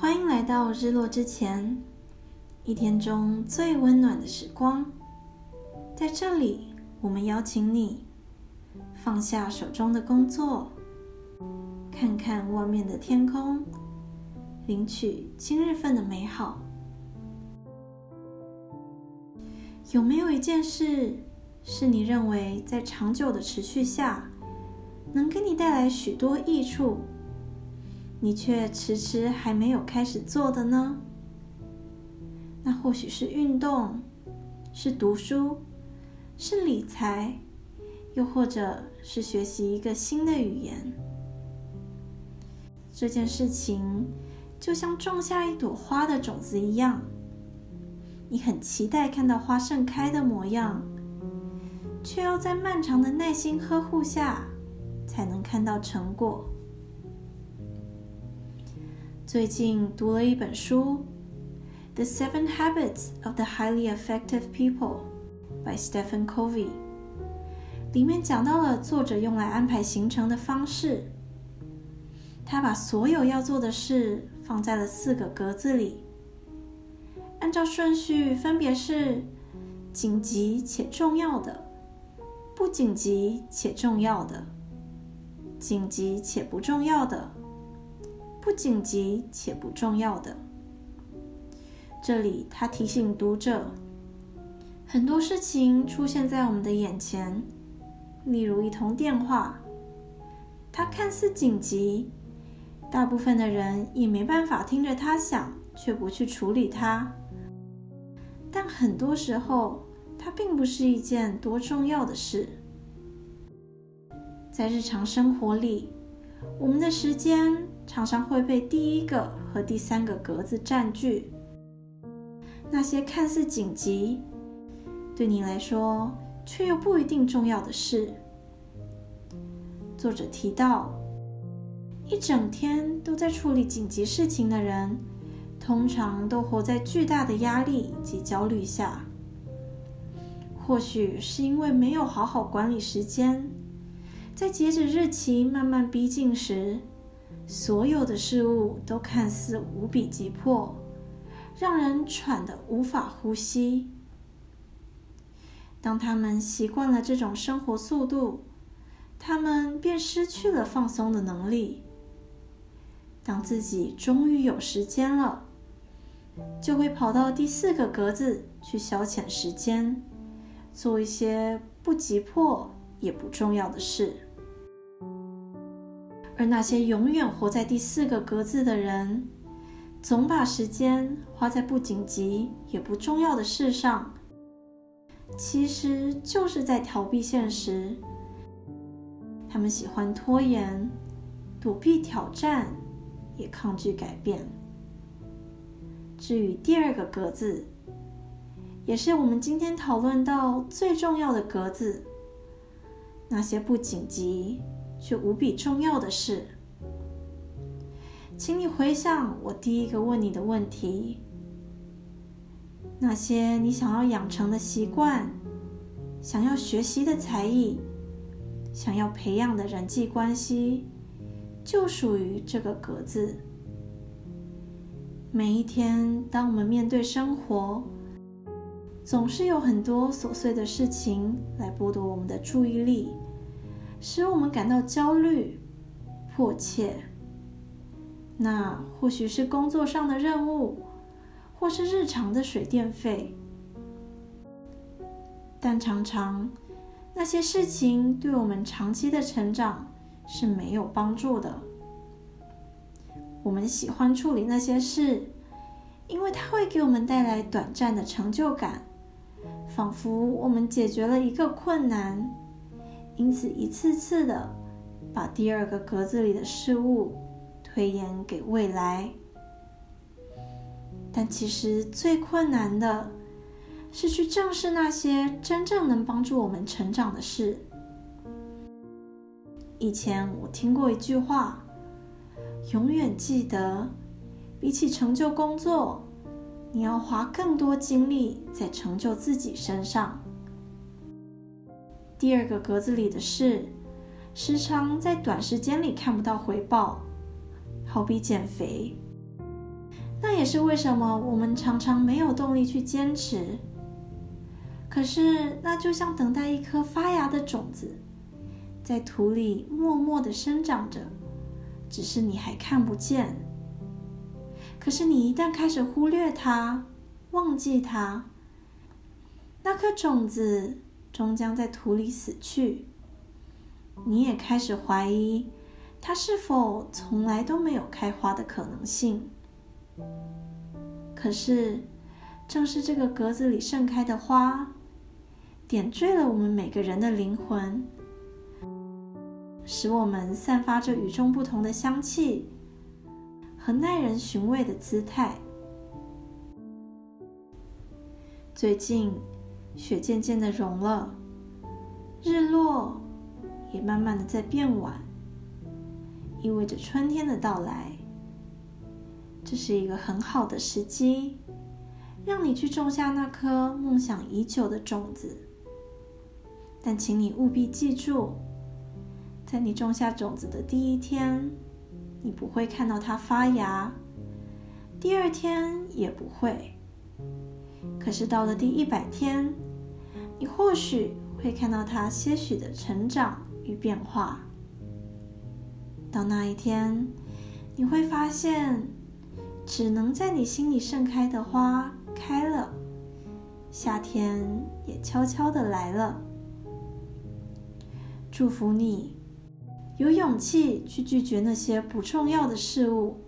欢迎来到日落之前，一天中最温暖的时光。在这里，我们邀请你放下手中的工作，看看外面的天空，领取今日份的美好。有没有一件事，是你认为在长久的持续下，能给你带来许多益处？你却迟迟还没有开始做的呢？那或许是运动，是读书，是理财，又或者是学习一个新的语言。这件事情就像种下一朵花的种子一样，你很期待看到花盛开的模样，却要在漫长的耐心呵护下才能看到成果。最近读了一本书，《The Seven Habits of the Highly Effective People》by Stephen Covey。里面讲到了作者用来安排行程的方式。他把所有要做的事放在了四个格子里，按照顺序分别是紧急且重要的、不紧急且重要的、紧急且不重要的。不紧急且不重要的。这里，他提醒读者，很多事情出现在我们的眼前，例如一通电话，它看似紧急，大部分的人也没办法听着它响却不去处理它。但很多时候，它并不是一件多重要的事。在日常生活里，我们的时间。常常会被第一个和第三个格子占据。那些看似紧急，对你来说却又不一定重要的事。作者提到，一整天都在处理紧急事情的人，通常都活在巨大的压力及焦虑下。或许是因为没有好好管理时间，在截止日期慢慢逼近时。所有的事物都看似无比急迫，让人喘得无法呼吸。当他们习惯了这种生活速度，他们便失去了放松的能力。当自己终于有时间了，就会跑到第四个格子去消遣时间，做一些不急迫也不重要的事。而那些永远活在第四个格子的人，总把时间花在不紧急也不重要的事上，其实就是在逃避现实。他们喜欢拖延、躲避挑战，也抗拒改变。至于第二个格子，也是我们今天讨论到最重要的格子，那些不紧急。却无比重要的事，请你回想我第一个问你的问题：那些你想要养成的习惯、想要学习的才艺、想要培养的人际关系，就属于这个格子。每一天，当我们面对生活，总是有很多琐碎的事情来剥夺我们的注意力。使我们感到焦虑、迫切。那或许是工作上的任务，或是日常的水电费。但常常，那些事情对我们长期的成长是没有帮助的。我们喜欢处理那些事，因为它会给我们带来短暂的成就感，仿佛我们解决了一个困难。因此，一次次的把第二个格子里的事物推延给未来。但其实最困难的是去正视那些真正能帮助我们成长的事。以前我听过一句话：“永远记得，比起成就工作，你要花更多精力在成就自己身上。”第二个格子里的事，时常在短时间里看不到回报，好比减肥。那也是为什么我们常常没有动力去坚持。可是，那就像等待一颗发芽的种子，在土里默默的生长着，只是你还看不见。可是，你一旦开始忽略它、忘记它，那颗种子终将在土里死去。你也开始怀疑，它是否从来都没有开花的可能性。可是，正是这个格子里盛开的花。点缀了我们每个人的灵魂，使我们散发着与众不同的香气和耐人寻味的姿态。最近，雪渐渐的融了，日落也慢慢的在变晚，意味着春天的到来。这是一个很好的时机，让你去种下那颗梦想已久的种子。但请你务必记住，在你种下种子的第一天，你不会看到它发芽；第二天也不会。可是到了第一百天，你或许会看到它些许的成长与变化。到那一天，你会发现，只能在你心里盛开的花开了，夏天也悄悄的来了。祝福你有勇气去拒绝那些不重要的事物，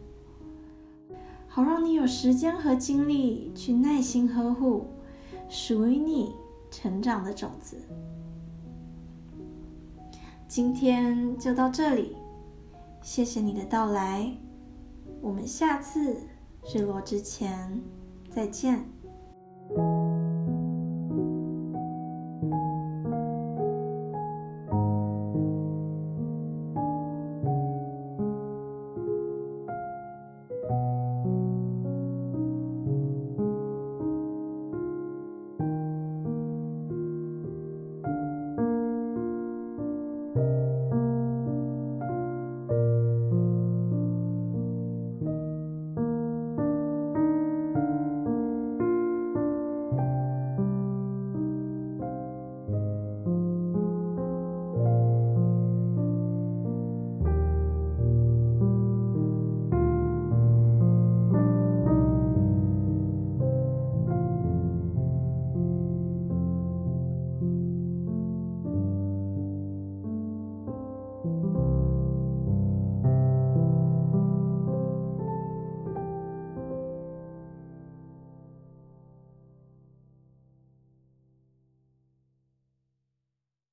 好让你有时间和精力去耐心呵护属于你成长的种子。今天就到这里，谢谢你的到来，我们下次日落之前再见。